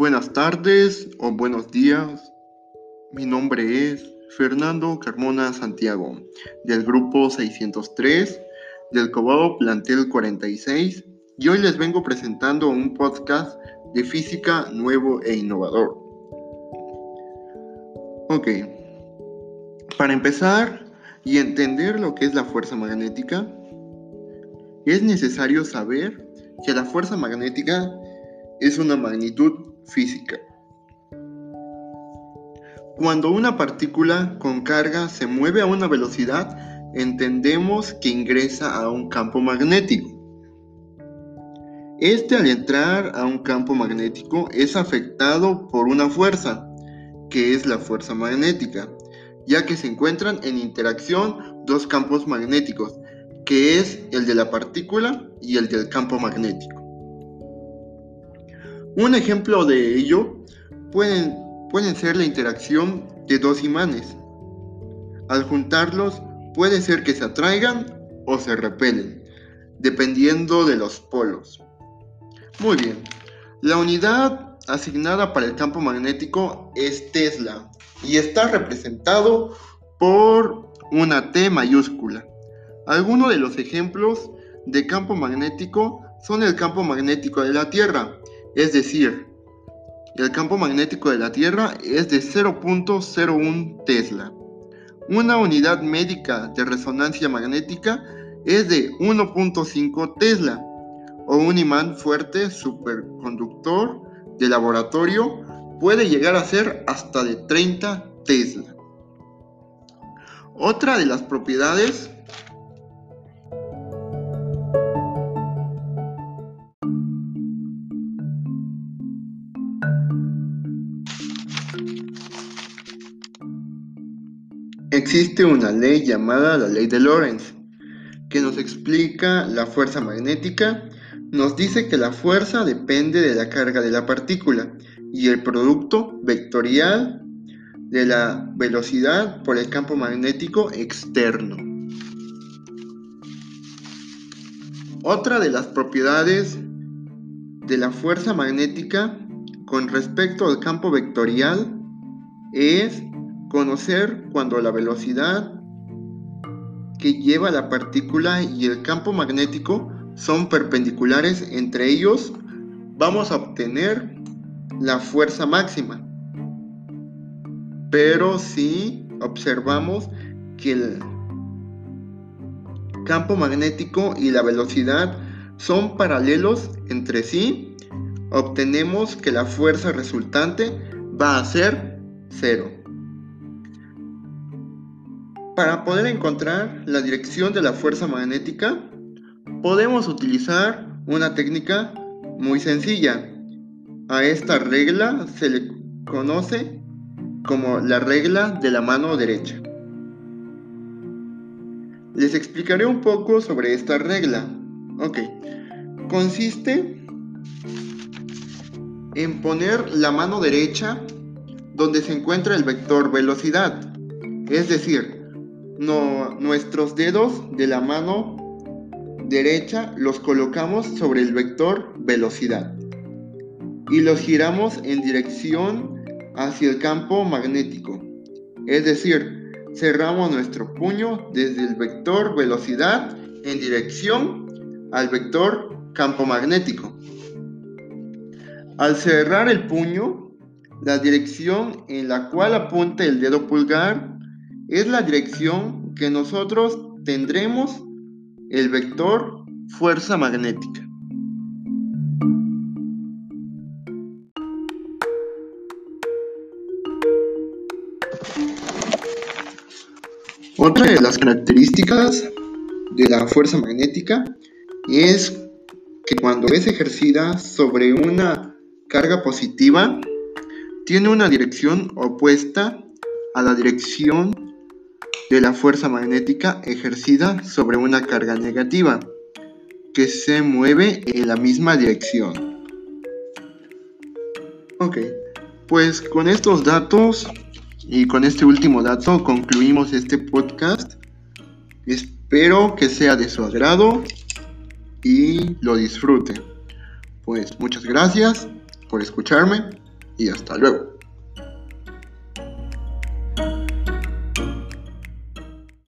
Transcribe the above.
Buenas tardes o buenos días. Mi nombre es Fernando Carmona Santiago, del grupo 603 del Cobao Plantel 46, y hoy les vengo presentando un podcast de física nuevo e innovador. Ok, para empezar y entender lo que es la fuerza magnética, es necesario saber que la fuerza magnética es una magnitud física. Cuando una partícula con carga se mueve a una velocidad, entendemos que ingresa a un campo magnético. Este al entrar a un campo magnético es afectado por una fuerza, que es la fuerza magnética, ya que se encuentran en interacción dos campos magnéticos, que es el de la partícula y el del campo magnético. Un ejemplo de ello pueden, pueden ser la interacción de dos imanes. Al juntarlos puede ser que se atraigan o se repelen, dependiendo de los polos. Muy bien, la unidad asignada para el campo magnético es Tesla y está representado por una T mayúscula. Algunos de los ejemplos de campo magnético son el campo magnético de la Tierra, es decir, el campo magnético de la Tierra es de 0.01 Tesla. Una unidad médica de resonancia magnética es de 1.5 Tesla. O un imán fuerte superconductor de laboratorio puede llegar a ser hasta de 30 Tesla. Otra de las propiedades Existe una ley llamada la ley de Lorentz, que nos explica la fuerza magnética, nos dice que la fuerza depende de la carga de la partícula y el producto vectorial de la velocidad por el campo magnético externo. Otra de las propiedades de la fuerza magnética con respecto al campo vectorial es Conocer cuando la velocidad que lleva la partícula y el campo magnético son perpendiculares entre ellos, vamos a obtener la fuerza máxima. Pero si observamos que el campo magnético y la velocidad son paralelos entre sí, obtenemos que la fuerza resultante va a ser cero. Para poder encontrar la dirección de la fuerza magnética, podemos utilizar una técnica muy sencilla. A esta regla se le conoce como la regla de la mano derecha. Les explicaré un poco sobre esta regla. Ok, consiste en poner la mano derecha donde se encuentra el vector velocidad. Es decir, nuestros dedos de la mano derecha los colocamos sobre el vector velocidad y los giramos en dirección hacia el campo magnético. Es decir, cerramos nuestro puño desde el vector velocidad en dirección al vector campo magnético. Al cerrar el puño, la dirección en la cual apunta el dedo pulgar es la dirección que nosotros tendremos el vector fuerza magnética. Otra de las características de la fuerza magnética es que cuando es ejercida sobre una carga positiva, tiene una dirección opuesta a la dirección de la fuerza magnética ejercida sobre una carga negativa que se mueve en la misma dirección. Ok, pues con estos datos y con este último dato concluimos este podcast. Espero que sea de su agrado y lo disfrute. Pues muchas gracias por escucharme y hasta luego.